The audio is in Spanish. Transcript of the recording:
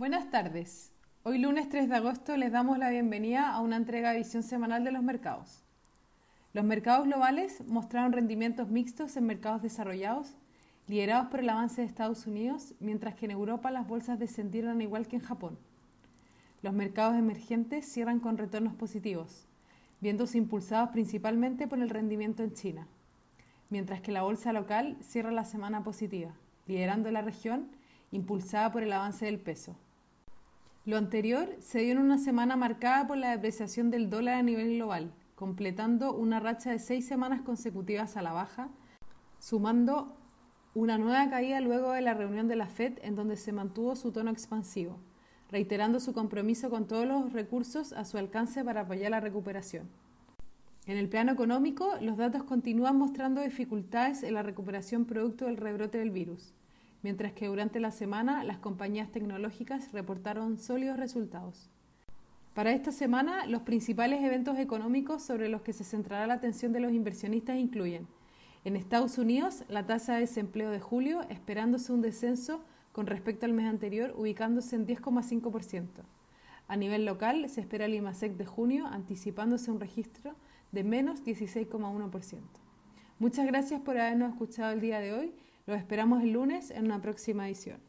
Buenas tardes. Hoy lunes 3 de agosto les damos la bienvenida a una entrega de visión semanal de los mercados. Los mercados globales mostraron rendimientos mixtos en mercados desarrollados, liderados por el avance de Estados Unidos, mientras que en Europa las bolsas descendieron igual que en Japón. Los mercados emergentes cierran con retornos positivos, viéndose impulsados principalmente por el rendimiento en China, mientras que la bolsa local cierra la semana positiva, liderando la región impulsada por el avance del peso. Lo anterior se dio en una semana marcada por la depreciación del dólar a nivel global, completando una racha de seis semanas consecutivas a la baja, sumando una nueva caída luego de la reunión de la Fed en donde se mantuvo su tono expansivo, reiterando su compromiso con todos los recursos a su alcance para apoyar la recuperación. En el plano económico, los datos continúan mostrando dificultades en la recuperación producto del rebrote del virus mientras que durante la semana las compañías tecnológicas reportaron sólidos resultados. Para esta semana, los principales eventos económicos sobre los que se centrará la atención de los inversionistas incluyen en Estados Unidos la tasa de desempleo de julio esperándose un descenso con respecto al mes anterior ubicándose en 10,5%. A nivel local se espera el IMASEC de junio anticipándose un registro de menos 16,1%. Muchas gracias por habernos escuchado el día de hoy los esperamos el lunes en una próxima edición.